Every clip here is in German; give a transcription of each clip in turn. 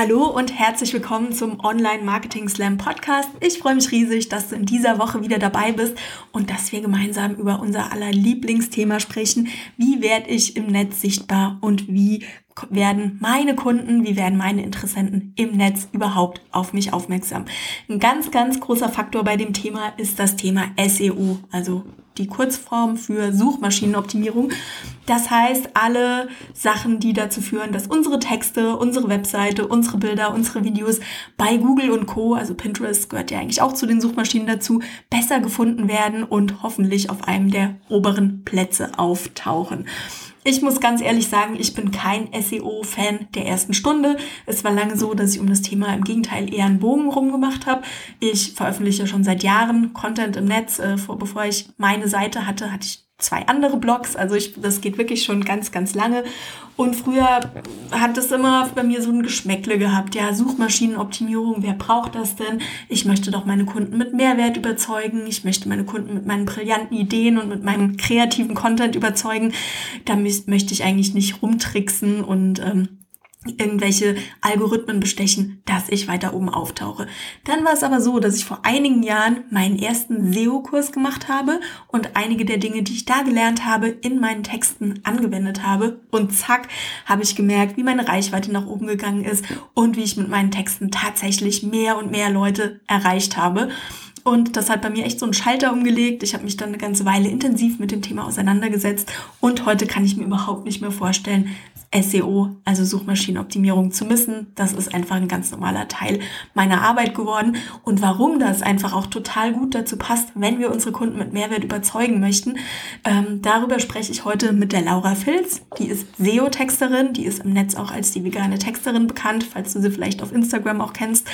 Hallo und herzlich willkommen zum Online Marketing Slam Podcast. Ich freue mich riesig, dass du in dieser Woche wieder dabei bist und dass wir gemeinsam über unser aller Lieblingsthema sprechen. Wie werde ich im Netz sichtbar und wie werden meine Kunden, wie werden meine Interessenten im Netz überhaupt auf mich aufmerksam? Ein ganz, ganz großer Faktor bei dem Thema ist das Thema SEO, also die Kurzform für Suchmaschinenoptimierung. Das heißt, alle Sachen, die dazu führen, dass unsere Texte, unsere Webseite, unsere Bilder, unsere Videos bei Google und Co., also Pinterest gehört ja eigentlich auch zu den Suchmaschinen dazu, besser gefunden werden und hoffentlich auf einem der oberen Plätze auftauchen. Ich muss ganz ehrlich sagen, ich bin kein SEO-Fan der ersten Stunde. Es war lange so, dass ich um das Thema im Gegenteil eher einen Bogen rumgemacht habe. Ich veröffentliche schon seit Jahren Content im Netz. Äh, vor, bevor ich meine Seite hatte, hatte ich zwei andere Blogs. Also ich, das geht wirklich schon ganz, ganz lange. Und früher hat es immer bei mir so ein Geschmäckle gehabt. Ja, Suchmaschinenoptimierung, wer braucht das denn? Ich möchte doch meine Kunden mit Mehrwert überzeugen. Ich möchte meine Kunden mit meinen brillanten Ideen und mit meinem kreativen Content überzeugen. Da möchte ich eigentlich nicht rumtricksen und ähm, irgendwelche Algorithmen bestechen, dass ich weiter oben auftauche. Dann war es aber so, dass ich vor einigen Jahren meinen ersten SEO-Kurs gemacht habe und einige der Dinge, die ich da gelernt habe, in meinen Texten angewendet habe. Und zack, habe ich gemerkt, wie meine Reichweite nach oben gegangen ist und wie ich mit meinen Texten tatsächlich mehr und mehr Leute erreicht habe. Und das hat bei mir echt so einen Schalter umgelegt. Ich habe mich dann eine ganze Weile intensiv mit dem Thema auseinandergesetzt und heute kann ich mir überhaupt nicht mehr vorstellen, SEO, also Suchmaschinenoptimierung zu missen. Das ist einfach ein ganz normaler Teil meiner Arbeit geworden. Und warum das einfach auch total gut dazu passt, wenn wir unsere Kunden mit Mehrwert überzeugen möchten, ähm, darüber spreche ich heute mit der Laura Filz. Die ist SEO-Texterin, die ist im Netz auch als die vegane Texterin bekannt, falls du sie vielleicht auf Instagram auch kennst.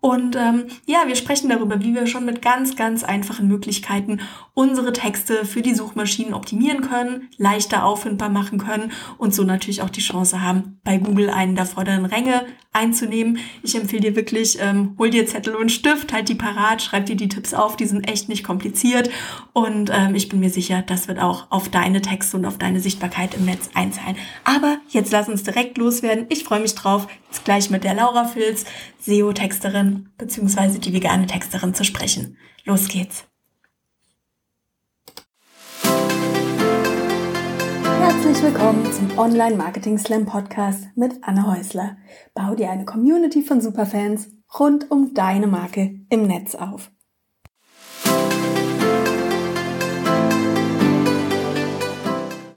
Und ähm, ja, wir sprechen darüber, wie wir schon mit ganz, ganz einfachen Möglichkeiten unsere Texte für die Suchmaschinen optimieren können, leichter auffindbar machen können und so natürlich auch die Chance haben, bei Google einen der vorderen Ränge einzunehmen. Ich empfehle dir wirklich, ähm, hol dir Zettel und Stift, halt die parat, schreib dir die Tipps auf, die sind echt nicht kompliziert und ähm, ich bin mir sicher, das wird auch auf deine Texte und auf deine Sichtbarkeit im Netz einzahlen. Aber jetzt lass uns direkt loswerden. Ich freue mich drauf, jetzt gleich mit der Laura Filz, SEO-Texterin beziehungsweise die vegane Texterin zu sprechen. Los geht's. Herzlich willkommen zum Online Marketing Slam Podcast mit Anne Häusler. Bau dir eine Community von Superfans rund um deine Marke im Netz auf.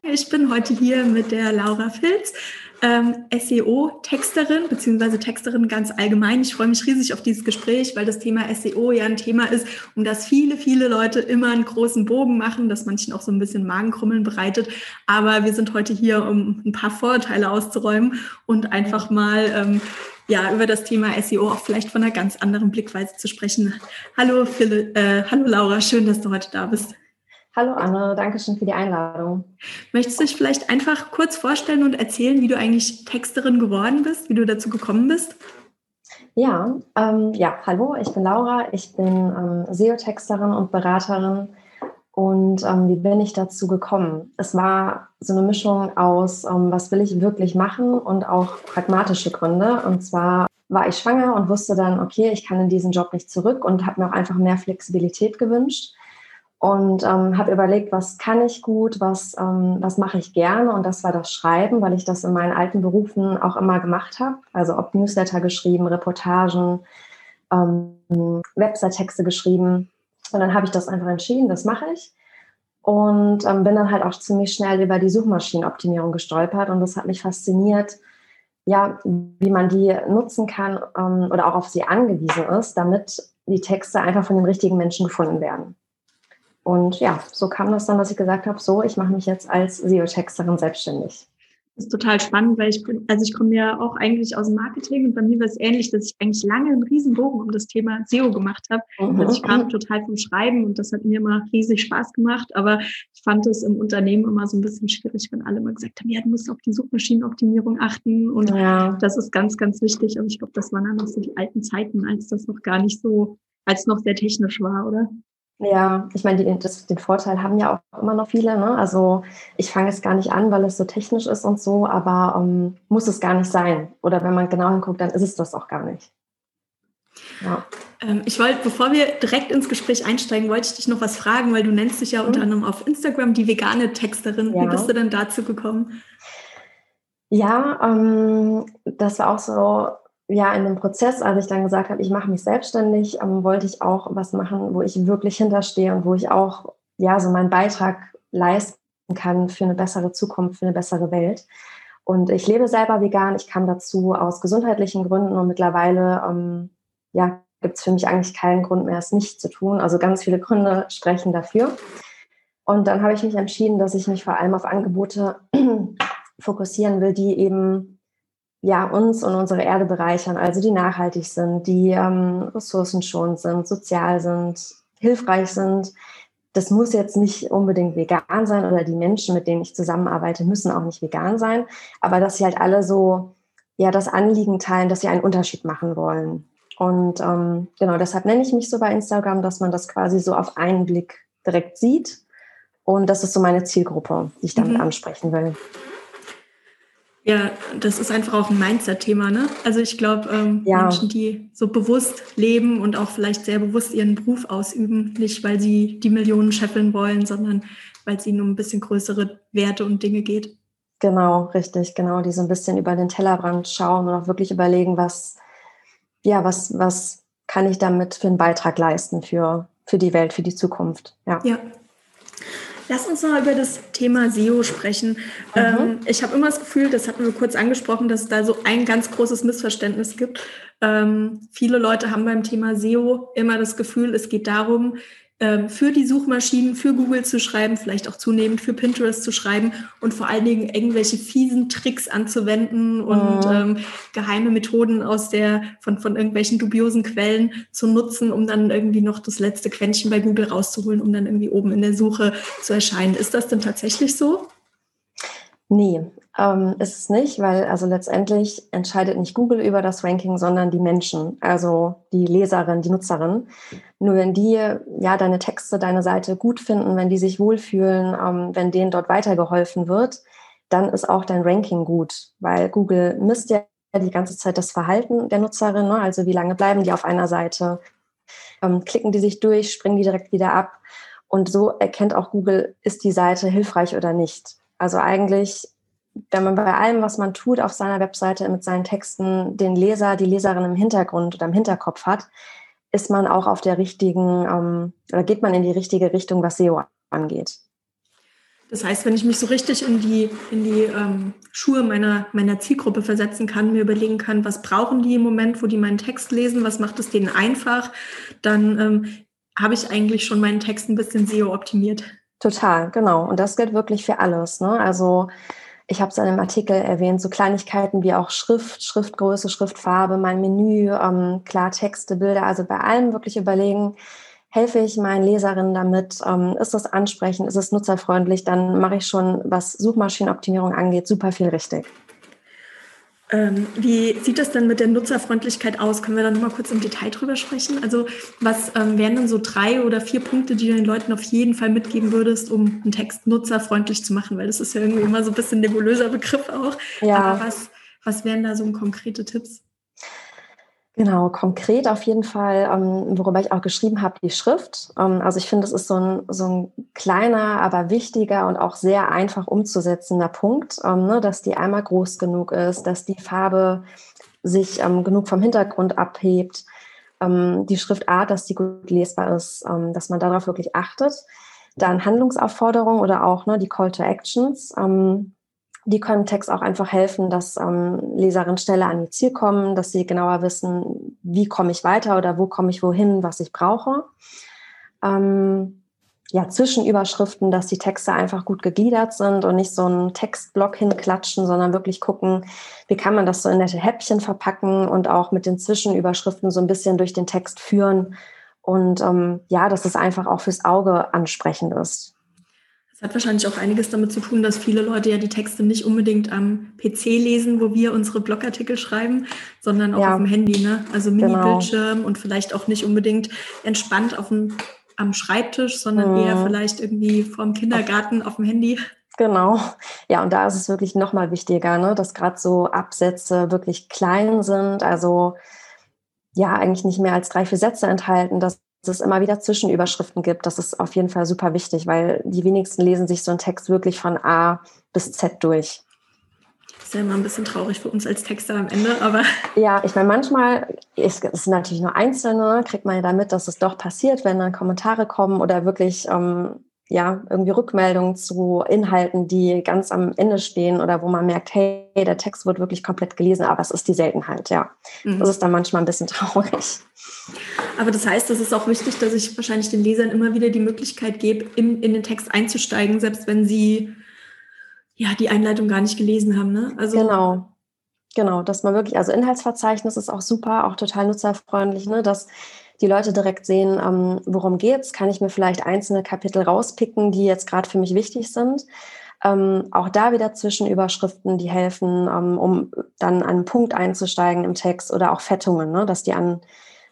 Ich bin heute hier mit der Laura Filz ähm, SEO-Texterin, beziehungsweise Texterin ganz allgemein. Ich freue mich riesig auf dieses Gespräch, weil das Thema SEO ja ein Thema ist, um das viele, viele Leute immer einen großen Bogen machen, das manchen auch so ein bisschen Magenkrummeln bereitet. Aber wir sind heute hier, um ein paar Vorurteile auszuräumen und einfach mal ähm, ja, über das Thema SEO auch vielleicht von einer ganz anderen Blickweise zu sprechen. Hallo, Phil, äh, hallo Laura, schön, dass du heute da bist. Hallo Anne, danke schön für die Einladung. Möchtest du dich vielleicht einfach kurz vorstellen und erzählen, wie du eigentlich Texterin geworden bist, wie du dazu gekommen bist? Ja, ähm, ja, hallo, ich bin Laura, ich bin ähm, SEO-Texterin und Beraterin. Und ähm, wie bin ich dazu gekommen? Es war so eine Mischung aus, ähm, was will ich wirklich machen und auch pragmatische Gründe. Und zwar war ich schwanger und wusste dann, okay, ich kann in diesen Job nicht zurück und habe mir auch einfach mehr Flexibilität gewünscht und ähm, habe überlegt, was kann ich gut, was, ähm, was mache ich gerne. Und das war das Schreiben, weil ich das in meinen alten Berufen auch immer gemacht habe. Also ob Newsletter geschrieben, Reportagen, ähm, Website-Texte geschrieben. Und dann habe ich das einfach entschieden, das mache ich. Und ähm, bin dann halt auch ziemlich schnell über die Suchmaschinenoptimierung gestolpert. Und das hat mich fasziniert, ja, wie man die nutzen kann ähm, oder auch auf sie angewiesen ist, damit die Texte einfach von den richtigen Menschen gefunden werden. Und ja, so kam das dann, dass ich gesagt habe, so, ich mache mich jetzt als SEO-Texterin selbstständig. Das ist total spannend, weil ich bin, also ich komme ja auch eigentlich aus dem Marketing und bei mir war es ähnlich, dass ich eigentlich lange einen Riesenbogen um das Thema SEO gemacht habe. Mhm. Also ich kam total vom Schreiben und das hat mir immer riesig Spaß gemacht, aber ich fand es im Unternehmen immer so ein bisschen schwierig, wenn alle immer gesagt haben, ja, du musst auf die Suchmaschinenoptimierung achten und ja. das ist ganz, ganz wichtig. Und ich glaube, das waren dann noch so die alten Zeiten, als das noch gar nicht so, als noch sehr technisch war, oder? Ja, ich meine, die, das, den Vorteil haben ja auch immer noch viele. Ne? Also ich fange jetzt gar nicht an, weil es so technisch ist und so, aber ähm, muss es gar nicht sein. Oder wenn man genau hinguckt, dann ist es das auch gar nicht. Ja. Ähm, ich wollte, bevor wir direkt ins Gespräch einsteigen, wollte ich dich noch was fragen, weil du nennst dich ja mhm. unter anderem auf Instagram die vegane Texterin. Ja. Wie bist du denn dazu gekommen? Ja, ähm, das war auch so ja, in dem Prozess, als ich dann gesagt habe, ich mache mich selbstständig, ähm, wollte ich auch was machen, wo ich wirklich hinterstehe und wo ich auch ja so meinen Beitrag leisten kann für eine bessere Zukunft, für eine bessere Welt. Und ich lebe selber vegan. Ich kam dazu aus gesundheitlichen Gründen und mittlerweile ähm, ja, gibt es für mich eigentlich keinen Grund mehr, es nicht zu tun. Also ganz viele Gründe sprechen dafür. Und dann habe ich mich entschieden, dass ich mich vor allem auf Angebote fokussieren will, die eben ja, uns und unsere Erde bereichern, also die nachhaltig sind, die ähm, ressourcenschonend sind, sozial sind, hilfreich sind. Das muss jetzt nicht unbedingt vegan sein oder die Menschen, mit denen ich zusammenarbeite, müssen auch nicht vegan sein, aber dass sie halt alle so ja das Anliegen teilen, dass sie einen Unterschied machen wollen. Und ähm, genau deshalb nenne ich mich so bei Instagram, dass man das quasi so auf einen Blick direkt sieht. Und das ist so meine Zielgruppe, die ich damit mhm. ansprechen will. Ja, das ist einfach auch ein Mindset-Thema, ne? Also ich glaube, ähm, ja. Menschen, die so bewusst leben und auch vielleicht sehr bewusst ihren Beruf ausüben, nicht weil sie die Millionen scheffeln wollen, sondern weil es ihnen um ein bisschen größere Werte und Dinge geht. Genau, richtig, genau, die so ein bisschen über den Tellerrand schauen und auch wirklich überlegen, was, ja, was, was kann ich damit für einen Beitrag leisten für, für die Welt, für die Zukunft. Ja. ja. Lass uns noch über das Thema SEO sprechen. Mhm. Ähm, ich habe immer das Gefühl, das hatten wir kurz angesprochen, dass es da so ein ganz großes Missverständnis gibt. Ähm, viele Leute haben beim Thema SEO immer das Gefühl, es geht darum, für die Suchmaschinen, für Google zu schreiben, vielleicht auch zunehmend für Pinterest zu schreiben und vor allen Dingen irgendwelche fiesen Tricks anzuwenden und mhm. ähm, geheime Methoden aus der, von, von irgendwelchen dubiosen Quellen zu nutzen, um dann irgendwie noch das letzte Quäntchen bei Google rauszuholen, um dann irgendwie oben in der Suche zu erscheinen. Ist das denn tatsächlich so? Nee, ähm, ist es nicht, weil also letztendlich entscheidet nicht Google über das Ranking, sondern die Menschen, also die Leserin, die Nutzerin. Nur wenn die ja deine Texte, deine Seite gut finden, wenn die sich wohlfühlen, ähm, wenn denen dort weitergeholfen wird, dann ist auch dein Ranking gut, weil Google misst ja die ganze Zeit das Verhalten der Nutzerin, ne? also wie lange bleiben die auf einer Seite, ähm, klicken die sich durch, springen die direkt wieder ab. Und so erkennt auch Google, ist die Seite hilfreich oder nicht. Also eigentlich, wenn man bei allem, was man tut auf seiner Webseite mit seinen Texten, den Leser, die Leserin im Hintergrund oder im Hinterkopf hat, ist man auch auf der richtigen, ähm, oder geht man in die richtige Richtung, was SEO angeht. Das heißt, wenn ich mich so richtig in die, in die ähm, Schuhe meiner, meiner Zielgruppe versetzen kann, mir überlegen kann, was brauchen die im Moment, wo die meinen Text lesen, was macht es denen einfach, dann ähm, habe ich eigentlich schon meinen Text ein bisschen SEO optimiert. Total, genau. Und das gilt wirklich für alles. Ne? Also ich habe es in einem Artikel erwähnt, so Kleinigkeiten wie auch Schrift, Schriftgröße, Schriftfarbe, mein Menü, ähm, klar Texte, Bilder, also bei allem wirklich überlegen, helfe ich meinen Leserinnen damit, ähm, ist das ansprechend, ist es nutzerfreundlich, dann mache ich schon, was Suchmaschinenoptimierung angeht, super viel richtig. Ähm, wie sieht das denn mit der Nutzerfreundlichkeit aus? Können wir da nochmal kurz im Detail drüber sprechen? Also was ähm, wären denn so drei oder vier Punkte, die du den Leuten auf jeden Fall mitgeben würdest, um einen Text nutzerfreundlich zu machen? Weil das ist ja irgendwie immer so ein bisschen nebulöser Begriff auch. Ja. Aber was, was wären da so konkrete Tipps? Genau, konkret auf jeden Fall, ähm, worüber ich auch geschrieben habe, die Schrift. Ähm, also ich finde, es ist so ein, so ein kleiner, aber wichtiger und auch sehr einfach umzusetzender Punkt, ähm, ne, dass die einmal groß genug ist, dass die Farbe sich ähm, genug vom Hintergrund abhebt, ähm, die Schriftart, dass die gut lesbar ist, ähm, dass man darauf wirklich achtet. Dann Handlungsaufforderungen oder auch ne, die Call to Actions die können Text auch einfach helfen, dass ähm, Leserinnen schneller an ihr Ziel kommen, dass sie genauer wissen, wie komme ich weiter oder wo komme ich wohin, was ich brauche. Ähm, ja, Zwischenüberschriften, dass die Texte einfach gut gegliedert sind und nicht so einen Textblock hinklatschen, sondern wirklich gucken, wie kann man das so in nette Häppchen verpacken und auch mit den Zwischenüberschriften so ein bisschen durch den Text führen. Und ähm, ja, dass es einfach auch fürs Auge ansprechend ist. Es hat wahrscheinlich auch einiges damit zu tun, dass viele Leute ja die Texte nicht unbedingt am PC lesen, wo wir unsere Blogartikel schreiben, sondern auch ja. auf dem Handy. Ne? Also Mini-Bildschirm genau. und vielleicht auch nicht unbedingt entspannt auf dem am Schreibtisch, sondern mhm. eher vielleicht irgendwie vom Kindergarten auf dem Handy. Genau. Ja, und da ist es wirklich nochmal wichtiger, ne, dass gerade so Absätze wirklich klein sind, also ja, eigentlich nicht mehr als drei, vier Sätze enthalten, dass es immer wieder Zwischenüberschriften gibt. Das ist auf jeden Fall super wichtig, weil die wenigsten lesen sich so einen Text wirklich von A bis Z durch. Das ist ja immer ein bisschen traurig für uns als Texter am Ende, aber. Ja, ich meine, manchmal, ist es natürlich nur einzelne, kriegt man ja damit, dass es doch passiert, wenn dann Kommentare kommen oder wirklich ähm, ja, irgendwie Rückmeldungen zu Inhalten, die ganz am Ende stehen oder wo man merkt, hey, der Text wird wirklich komplett gelesen, aber es ist die Seltenheit, ja. Mhm. Das ist dann manchmal ein bisschen traurig. Aber das heißt, es ist auch wichtig, dass ich wahrscheinlich den Lesern immer wieder die Möglichkeit gebe, in, in den Text einzusteigen, selbst wenn sie ja die Einleitung gar nicht gelesen haben. Ne? Also genau. Genau, dass man wirklich, also Inhaltsverzeichnis ist auch super, auch total nutzerfreundlich, ne? dass die Leute direkt sehen, ähm, worum geht's, kann ich mir vielleicht einzelne Kapitel rauspicken, die jetzt gerade für mich wichtig sind. Ähm, auch da wieder Zwischenüberschriften, die helfen, ähm, um dann an einen Punkt einzusteigen im Text oder auch Fettungen, ne? dass die an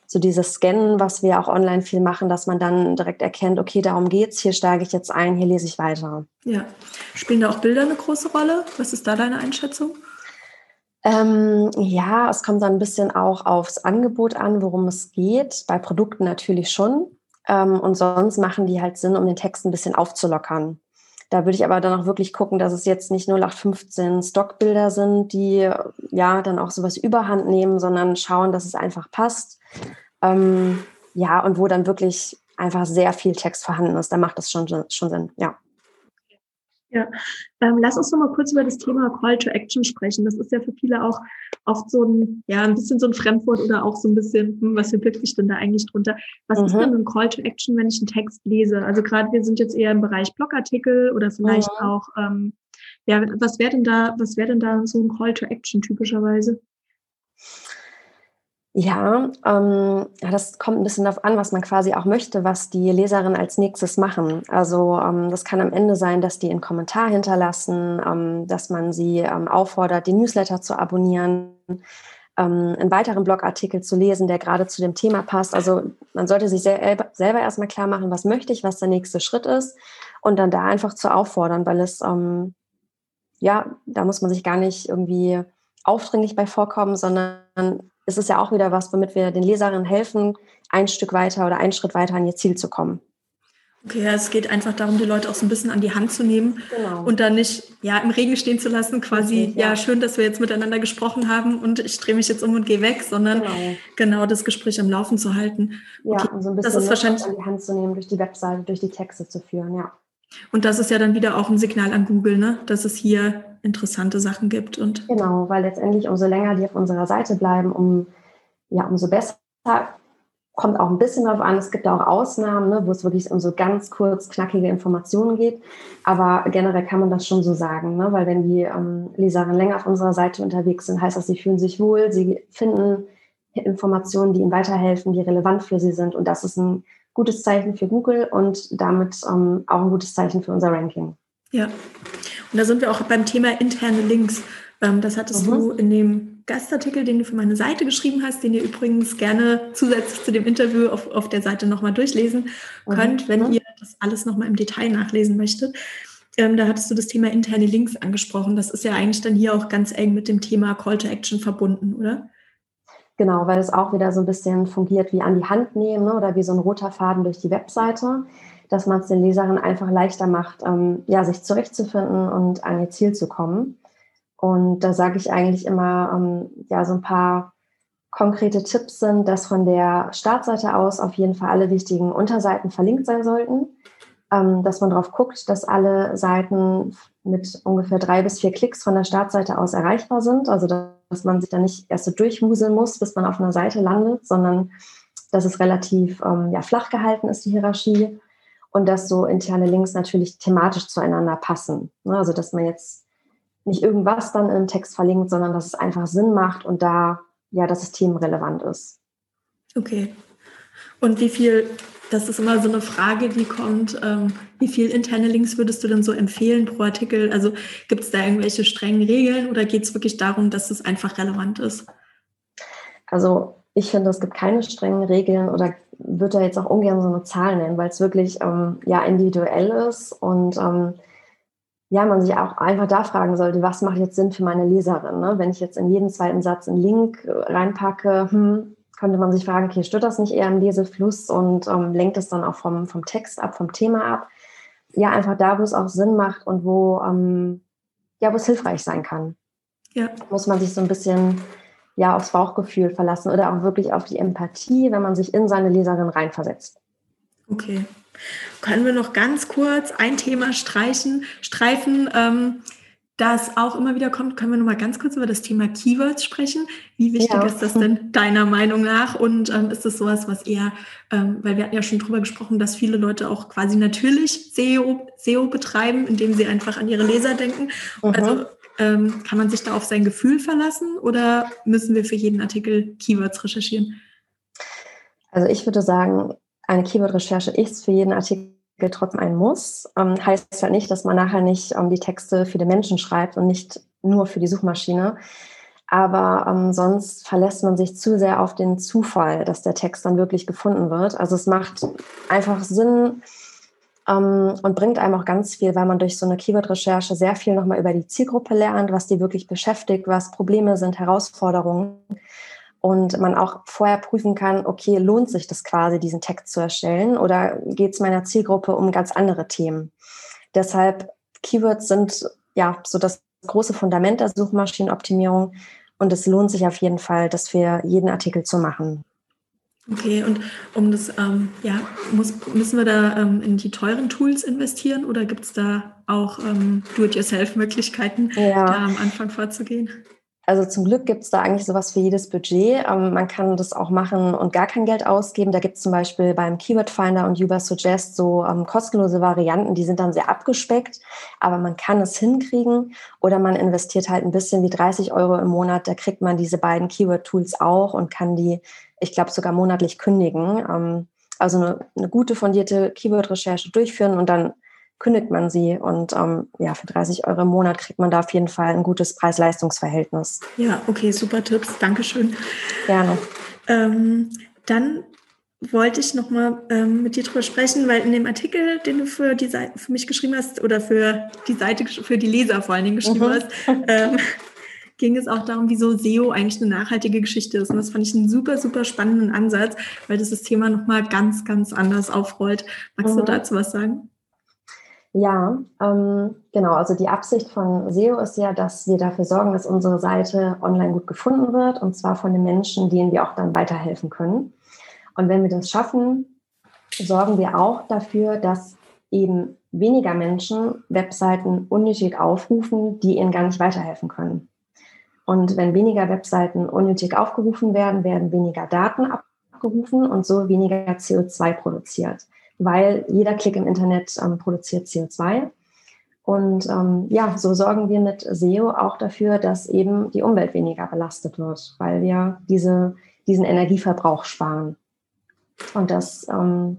so dieses Scannen, was wir auch online viel machen, dass man dann direkt erkennt, okay, darum geht's, hier steige ich jetzt ein, hier lese ich weiter. Ja. Spielen da auch Bilder eine große Rolle? Was ist da deine Einschätzung? Ähm, ja, es kommt dann ein bisschen auch aufs Angebot an, worum es geht. Bei Produkten natürlich schon. Ähm, und sonst machen die halt Sinn, um den Text ein bisschen aufzulockern. Da würde ich aber dann auch wirklich gucken, dass es jetzt nicht 0815 Stockbilder sind, die ja dann auch sowas überhand nehmen, sondern schauen, dass es einfach passt. Ähm, ja, und wo dann wirklich einfach sehr viel Text vorhanden ist, da macht das schon, schon Sinn, ja. Ja, ähm, lass uns noch mal kurz über das Thema Call to Action sprechen. Das ist ja für viele auch oft so ein, ja, ein bisschen so ein Fremdwort oder auch so ein bisschen, hm, was verbirgt sich denn da eigentlich drunter? Was mhm. ist denn ein Call to Action, wenn ich einen Text lese? Also gerade wir sind jetzt eher im Bereich Blogartikel oder vielleicht mhm. auch, ähm, ja, was wäre denn da, was wäre denn da so ein Call to Action typischerweise? Ja, ähm, das kommt ein bisschen darauf an, was man quasi auch möchte, was die Leserinnen als nächstes machen. Also ähm, das kann am Ende sein, dass die einen Kommentar hinterlassen, ähm, dass man sie ähm, auffordert, den Newsletter zu abonnieren, ähm, einen weiteren Blogartikel zu lesen, der gerade zu dem Thema passt. Also man sollte sich selber, selber erstmal klar machen, was möchte ich, was der nächste Schritt ist und dann da einfach zu auffordern, weil es, ähm, ja, da muss man sich gar nicht irgendwie aufdringlich bei vorkommen, sondern ist es ja auch wieder was, womit wir den Leserinnen helfen, ein Stück weiter oder einen Schritt weiter an ihr Ziel zu kommen. Okay, ja, es geht einfach darum, die Leute auch so ein bisschen an die Hand zu nehmen genau. und dann nicht ja, im Regen stehen zu lassen, quasi, okay, ja. ja. schön, dass wir jetzt miteinander gesprochen haben und ich drehe mich jetzt um und gehe weg, sondern genau, genau das Gespräch am Laufen zu halten. Okay, ja, und so ein bisschen das ist wahrscheinlich an die Hand zu nehmen, durch die Webseite, durch die Texte zu führen, ja. Und das ist ja dann wieder auch ein Signal an Google, ne? dass es hier interessante Sachen gibt. Und genau, weil letztendlich umso länger die auf unserer Seite bleiben, um, ja, umso besser kommt auch ein bisschen darauf an. Es gibt auch Ausnahmen, ne, wo es wirklich um so ganz kurz knackige Informationen geht. Aber generell kann man das schon so sagen, ne? weil wenn die ähm, Leserinnen länger auf unserer Seite unterwegs sind, heißt das, sie fühlen sich wohl, sie finden Informationen, die ihnen weiterhelfen, die relevant für sie sind. Und das ist ein gutes Zeichen für Google und damit ähm, auch ein gutes Zeichen für unser Ranking. Ja, und da sind wir auch beim Thema interne Links. Ähm, das hattest mhm. du in dem Gastartikel, den du für meine Seite geschrieben hast, den ihr übrigens gerne zusätzlich zu dem Interview auf, auf der Seite nochmal durchlesen mhm. könnt, wenn mhm. ihr das alles nochmal im Detail nachlesen möchtet. Ähm, da hattest du das Thema interne Links angesprochen. Das ist ja eigentlich dann hier auch ganz eng mit dem Thema Call to Action verbunden, oder? Genau, weil es auch wieder so ein bisschen fungiert wie an die Hand nehmen ne, oder wie so ein roter Faden durch die Webseite, dass man es den Leserinnen einfach leichter macht, ähm, ja, sich zurechtzufinden und an ihr Ziel zu kommen. Und da sage ich eigentlich immer, ähm, ja, so ein paar konkrete Tipps sind, dass von der Startseite aus auf jeden Fall alle wichtigen Unterseiten verlinkt sein sollten, ähm, dass man darauf guckt, dass alle Seiten mit ungefähr drei bis vier Klicks von der Startseite aus erreichbar sind. Also dass man sich da nicht erst so durchmuseln muss, bis man auf einer Seite landet, sondern dass es relativ ähm, ja, flach gehalten ist, die Hierarchie. Und dass so interne Links natürlich thematisch zueinander passen. Ne? Also dass man jetzt nicht irgendwas dann im Text verlinkt, sondern dass es einfach Sinn macht und da ja das System relevant ist. Okay. Und wie viel das ist immer so eine Frage, die kommt. Ähm, wie viel interne Links würdest du denn so empfehlen pro Artikel? Also gibt es da irgendwelche strengen Regeln oder geht es wirklich darum, dass es einfach relevant ist? Also ich finde, es gibt keine strengen Regeln oder würde da jetzt auch ungern so eine Zahl nennen, weil es wirklich ähm, ja individuell ist und ähm, ja, man sich auch einfach da fragen sollte, was macht jetzt Sinn für meine Leserin? Ne? Wenn ich jetzt in jeden zweiten Satz einen Link äh, reinpacke, hm, könnte man sich fragen, okay, stört das nicht eher im Lesefluss und ähm, lenkt es dann auch vom, vom Text ab, vom Thema ab? Ja, einfach da, wo es auch Sinn macht und wo, ähm, ja, wo es hilfreich sein kann. Ja. Muss man sich so ein bisschen ja aufs Bauchgefühl verlassen oder auch wirklich auf die Empathie, wenn man sich in seine Leserin reinversetzt. Okay. Können wir noch ganz kurz ein Thema streichen, streifen, ähm, das auch immer wieder kommt? Können wir noch mal ganz kurz über das Thema Keywords sprechen? Wie wichtig ja. ist das denn deiner Meinung nach? Und ähm, ist das sowas, was eher, ähm, weil wir hatten ja schon drüber gesprochen, dass viele Leute auch quasi natürlich SEO, SEO betreiben, indem sie einfach an ihre Leser denken. Mhm. Also ähm, kann man sich da auf sein Gefühl verlassen oder müssen wir für jeden Artikel Keywords recherchieren? Also ich würde sagen, eine Keyword-Recherche ist für jeden Artikel trotzdem ein Muss. Ähm, heißt halt nicht, dass man nachher nicht ähm, die Texte für den Menschen schreibt und nicht nur für die Suchmaschine. Aber ähm, sonst verlässt man sich zu sehr auf den Zufall, dass der Text dann wirklich gefunden wird. Also es macht einfach Sinn, und bringt einem auch ganz viel, weil man durch so eine Keyword-Recherche sehr viel nochmal über die Zielgruppe lernt, was die wirklich beschäftigt, was Probleme sind, Herausforderungen. Und man auch vorher prüfen kann, okay, lohnt sich das quasi, diesen Text zu erstellen oder geht es meiner Zielgruppe um ganz andere Themen? Deshalb, Keywords sind ja so das große Fundament der Suchmaschinenoptimierung und es lohnt sich auf jeden Fall, das für jeden Artikel zu machen. Okay, und um das, ähm, ja, muss, müssen wir da ähm, in die teuren Tools investieren oder gibt es da auch ähm, Do-it-yourself-Möglichkeiten, ja. da am Anfang vorzugehen? Also zum Glück gibt es da eigentlich sowas für jedes Budget. Ähm, man kann das auch machen und gar kein Geld ausgeben. Da gibt es zum Beispiel beim Keyword Finder und Uber Suggest so ähm, kostenlose Varianten, die sind dann sehr abgespeckt, aber man kann es hinkriegen oder man investiert halt ein bisschen wie 30 Euro im Monat. Da kriegt man diese beiden Keyword-Tools auch und kann die ich glaube, sogar monatlich kündigen. Ähm, also eine, eine, gute fundierte Keyword-Recherche durchführen und dann kündigt man sie. Und ähm, ja, für 30 Euro im Monat kriegt man da auf jeden Fall ein gutes Preis-Leistungs-Verhältnis. Ja, okay, super Tipps. Dankeschön. Gerne. Ähm, dann wollte ich nochmal ähm, mit dir drüber sprechen, weil in dem Artikel, den du für die Seite für mich geschrieben hast oder für die Seite für die Leser vor allen Dingen geschrieben mhm. hast, ähm, ging es auch darum, wieso SEO eigentlich eine nachhaltige Geschichte ist. Und das fand ich einen super, super spannenden Ansatz, weil das das Thema nochmal ganz, ganz anders aufrollt. Magst mhm. du dazu was sagen? Ja, ähm, genau. Also die Absicht von SEO ist ja, dass wir dafür sorgen, dass unsere Seite online gut gefunden wird und zwar von den Menschen, denen wir auch dann weiterhelfen können. Und wenn wir das schaffen, sorgen wir auch dafür, dass eben weniger Menschen Webseiten unnötig aufrufen, die ihnen gar nicht weiterhelfen können. Und wenn weniger Webseiten unnötig aufgerufen werden, werden weniger Daten abgerufen und so weniger CO2 produziert, weil jeder Klick im Internet ähm, produziert CO2. Und ähm, ja, so sorgen wir mit SEO auch dafür, dass eben die Umwelt weniger belastet wird, weil wir diese, diesen Energieverbrauch sparen. Und das, ähm,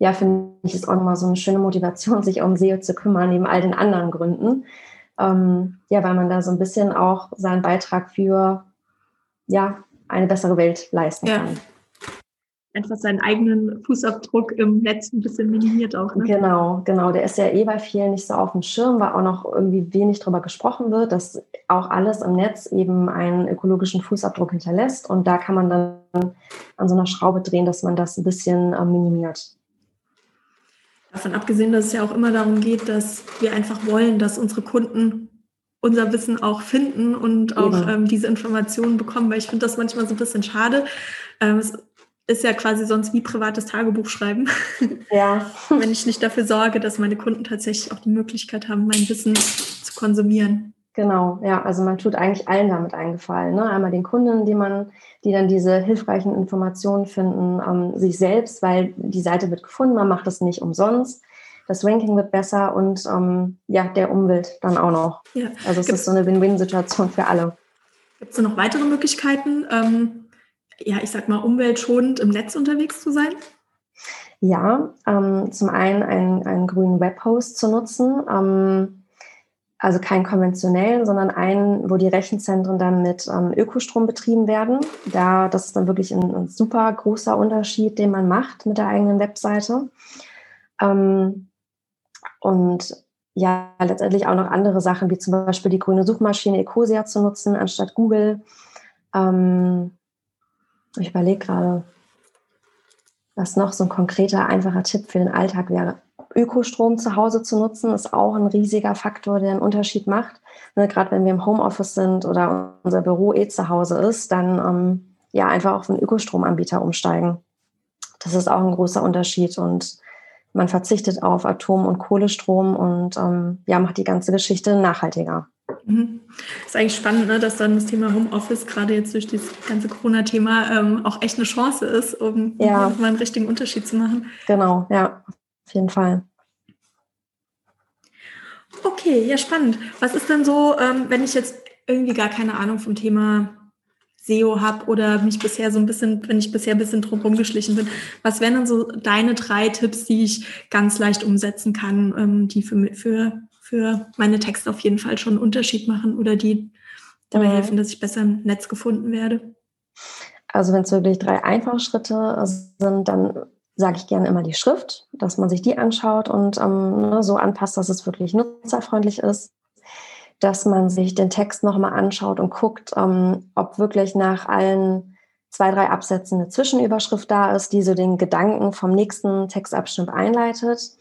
ja, finde ich, ist auch nochmal so eine schöne Motivation, sich um SEO zu kümmern, neben all den anderen Gründen. Ähm, ja, weil man da so ein bisschen auch seinen Beitrag für ja, eine bessere Welt leisten ja. kann. Einfach seinen eigenen Fußabdruck im Netz ein bisschen minimiert auch. Ne? Genau, genau. Der ist ja eh bei vielen nicht so auf dem Schirm, weil auch noch irgendwie wenig darüber gesprochen wird, dass auch alles im Netz eben einen ökologischen Fußabdruck hinterlässt. Und da kann man dann an so einer Schraube drehen, dass man das ein bisschen äh, minimiert. Davon abgesehen, dass es ja auch immer darum geht, dass wir einfach wollen, dass unsere Kunden unser Wissen auch finden und auch ähm, diese Informationen bekommen, weil ich finde das manchmal so ein bisschen schade. Ähm, es ist ja quasi sonst wie privates Tagebuch schreiben. Ja. Wenn ich nicht dafür sorge, dass meine Kunden tatsächlich auch die Möglichkeit haben, mein Wissen zu konsumieren. Genau, ja, also man tut eigentlich allen damit eingefallen. Ne? Einmal den Kunden, die man, die dann diese hilfreichen Informationen finden, ähm, sich selbst, weil die Seite wird gefunden, man macht das nicht umsonst. Das Ranking wird besser und ähm, ja, der Umwelt dann auch noch. Ja. Also es Gibt's, ist so eine Win-Win-Situation für alle. Gibt es noch weitere Möglichkeiten, ähm, ja, ich sag mal, umweltschonend im Netz unterwegs zu sein? Ja, ähm, zum einen einen, einen grünen Webhost zu nutzen. Also keinen konventionellen, sondern einen, wo die Rechenzentren dann mit ähm, Ökostrom betrieben werden. Da, das ist dann wirklich ein, ein, super großer Unterschied, den man macht mit der eigenen Webseite. Ähm, und ja, letztendlich auch noch andere Sachen, wie zum Beispiel die grüne Suchmaschine Ecosia zu nutzen, anstatt Google. Ähm, ich überlege gerade, was noch so ein konkreter, einfacher Tipp für den Alltag wäre. Ökostrom zu Hause zu nutzen, ist auch ein riesiger Faktor, der einen Unterschied macht. Ne, Gerade wenn wir im Homeoffice sind oder unser Büro eh zu Hause ist, dann ähm, ja einfach auf einen Ökostromanbieter umsteigen. Das ist auch ein großer Unterschied und man verzichtet auf Atom- und Kohlestrom und ähm, ja, macht die ganze Geschichte nachhaltiger. Mhm. Ist eigentlich spannend, ne, dass dann das Thema Homeoffice gerade jetzt durch das ganze Corona-Thema ähm, auch echt eine Chance ist, um, ja. um mal einen richtigen Unterschied zu machen. Genau, ja, auf jeden Fall. Okay, ja, spannend. Was ist denn so, ähm, wenn ich jetzt irgendwie gar keine Ahnung vom Thema SEO habe oder mich bisher so ein bisschen, wenn ich bisher ein bisschen drum rumgeschlichen bin, was wären dann so deine drei Tipps, die ich ganz leicht umsetzen kann, ähm, die für, für, für meine Texte auf jeden Fall schon einen Unterschied machen oder die dabei mhm. helfen, dass ich besser im Netz gefunden werde? Also wenn es wirklich drei einfache Schritte sind, dann sage ich gerne immer die Schrift, dass man sich die anschaut und ähm, ne, so anpasst, dass es wirklich nutzerfreundlich ist. Dass man sich den Text nochmal anschaut und guckt, ähm, ob wirklich nach allen zwei, drei Absätzen eine Zwischenüberschrift da ist, die so den Gedanken vom nächsten Textabschnitt einleitet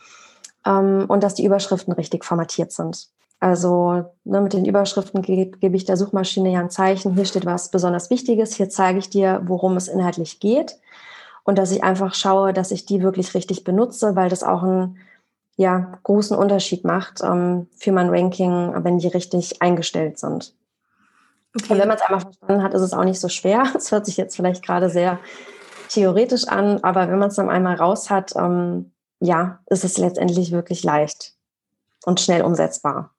ähm, und dass die Überschriften richtig formatiert sind. Also ne, mit den Überschriften gebe geb ich der Suchmaschine ja ein Zeichen, hier steht was besonders Wichtiges, hier zeige ich dir, worum es inhaltlich geht und dass ich einfach schaue, dass ich die wirklich richtig benutze, weil das auch einen ja, großen Unterschied macht ähm, für mein Ranking, wenn die richtig eingestellt sind. Okay. Und wenn man es einmal verstanden hat, ist es auch nicht so schwer. Es hört sich jetzt vielleicht gerade sehr theoretisch an, aber wenn man es dann einmal raus hat, ähm, ja, ist es letztendlich wirklich leicht und schnell umsetzbar.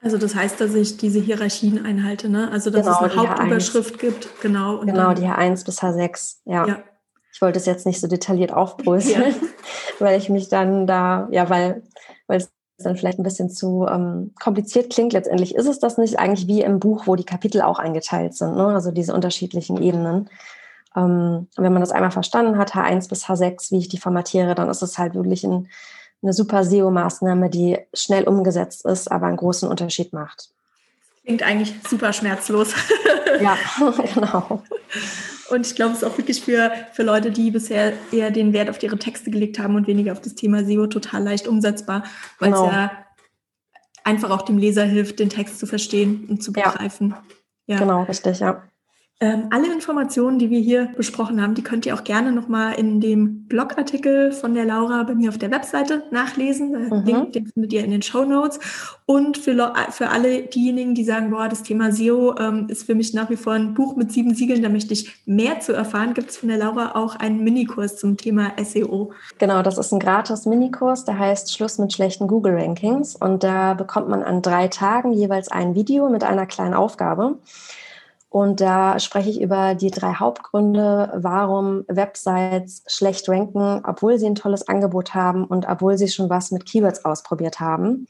Also das heißt, dass ich diese Hierarchien einhalte, ne? Also dass genau, es eine Hauptüberschrift H1. gibt, genau. genau, die H1 bis H6, ja. ja. Ich wollte es jetzt nicht so detailliert aufbröseln, ja. weil ich mich dann da, ja, weil, weil es dann vielleicht ein bisschen zu ähm, kompliziert klingt. Letztendlich ist es das nicht eigentlich wie im Buch, wo die Kapitel auch eingeteilt sind, ne? also diese unterschiedlichen Ebenen. Ähm, wenn man das einmal verstanden hat, H1 bis H6, wie ich die formatiere, dann ist es halt wirklich ein, eine super SEO-Maßnahme, die schnell umgesetzt ist, aber einen großen Unterschied macht. Klingt eigentlich super schmerzlos. ja, genau. Und ich glaube, es ist auch wirklich für, für Leute, die bisher eher den Wert auf ihre Texte gelegt haben und weniger auf das Thema SEO total leicht umsetzbar, weil es genau. ja einfach auch dem Leser hilft, den Text zu verstehen und zu begreifen. Ja, ja. genau, richtig, ja. Ähm, alle Informationen, die wir hier besprochen haben, die könnt ihr auch gerne nochmal in dem Blogartikel von der Laura bei mir auf der Webseite nachlesen. Mhm. Link, den findet ihr in den Show Notes. Und für, für alle diejenigen, die sagen, boah, das Thema SEO ähm, ist für mich nach wie vor ein Buch mit sieben Siegeln, da möchte ich mehr zu erfahren, gibt es von der Laura auch einen Minikurs zum Thema SEO. Genau, das ist ein gratis Minikurs, der heißt Schluss mit schlechten Google-Rankings. Und da bekommt man an drei Tagen jeweils ein Video mit einer kleinen Aufgabe. Und da spreche ich über die drei Hauptgründe, warum Websites schlecht ranken, obwohl sie ein tolles Angebot haben und obwohl sie schon was mit Keywords ausprobiert haben.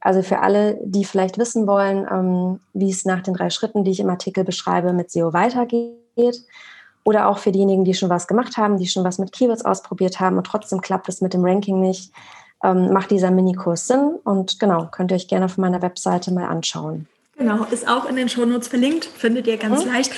Also für alle, die vielleicht wissen wollen, ähm, wie es nach den drei Schritten, die ich im Artikel beschreibe, mit SEO weitergeht. Oder auch für diejenigen, die schon was gemacht haben, die schon was mit Keywords ausprobiert haben und trotzdem klappt es mit dem Ranking nicht, ähm, macht dieser Minikurs Sinn. Und genau, könnt ihr euch gerne auf meiner Webseite mal anschauen. Genau, ist auch in den Shownotes verlinkt, findet ihr ganz mhm. leicht.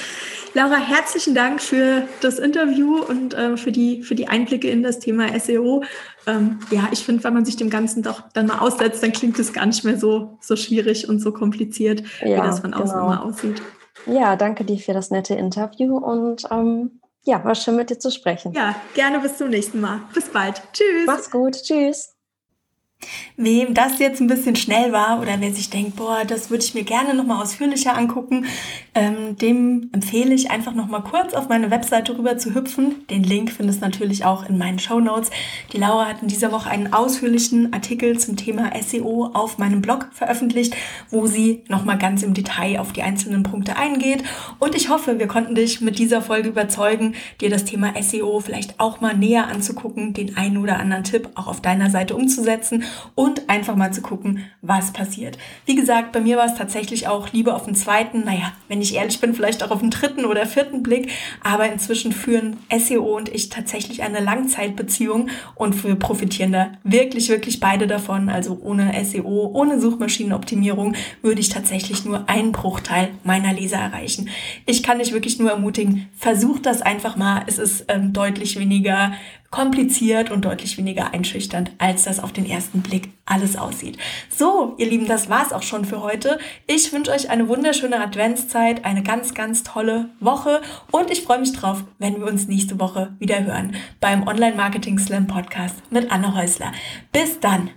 Laura, herzlichen Dank für das Interview und äh, für, die, für die Einblicke in das Thema SEO. Ähm, ja, ich finde, wenn man sich dem Ganzen doch dann mal aussetzt, dann klingt es gar nicht mehr so, so schwierig und so kompliziert, ja, wie das von außen genau. immer aussieht. Ja, danke dir für das nette Interview und ähm, ja, war schön mit dir zu sprechen. Ja, gerne bis zum nächsten Mal. Bis bald. Tschüss. Mach's gut. Tschüss. Wem das jetzt ein bisschen schnell war oder wer sich denkt, boah, das würde ich mir gerne nochmal ausführlicher angucken, ähm, dem empfehle ich einfach nochmal kurz auf meine Webseite rüber zu hüpfen. Den Link findest du natürlich auch in meinen Show Notes. Die Laura hat in dieser Woche einen ausführlichen Artikel zum Thema SEO auf meinem Blog veröffentlicht, wo sie nochmal ganz im Detail auf die einzelnen Punkte eingeht. Und ich hoffe, wir konnten dich mit dieser Folge überzeugen, dir das Thema SEO vielleicht auch mal näher anzugucken, den einen oder anderen Tipp auch auf deiner Seite umzusetzen und einfach mal zu gucken, was passiert. Wie gesagt, bei mir war es tatsächlich auch lieber auf den zweiten, naja, wenn ich ehrlich bin, vielleicht auch auf den dritten oder vierten Blick, aber inzwischen führen SEO und ich tatsächlich eine Langzeitbeziehung und wir profitieren da wirklich, wirklich beide davon. Also ohne SEO, ohne Suchmaschinenoptimierung würde ich tatsächlich nur einen Bruchteil meiner Leser erreichen. Ich kann dich wirklich nur ermutigen, versuch das einfach mal. Es ist ähm, deutlich weniger kompliziert und deutlich weniger einschüchternd, als das auf den ersten Blick alles aussieht. So, ihr Lieben, das war's auch schon für heute. Ich wünsche euch eine wunderschöne Adventszeit, eine ganz, ganz tolle Woche und ich freue mich drauf, wenn wir uns nächste Woche wieder hören beim Online Marketing Slam Podcast mit Anne Häusler. Bis dann!